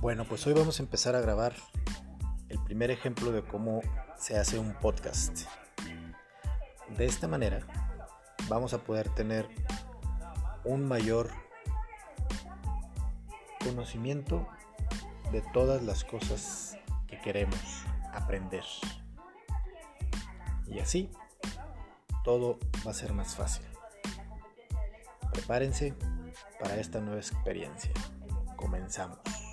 Bueno, pues hoy vamos a empezar a grabar el primer ejemplo de cómo se hace un podcast. De esta manera vamos a poder tener un mayor conocimiento de todas las cosas que queremos aprender. Y así todo va a ser más fácil. Prepárense para esta nueva experiencia. Comenzamos.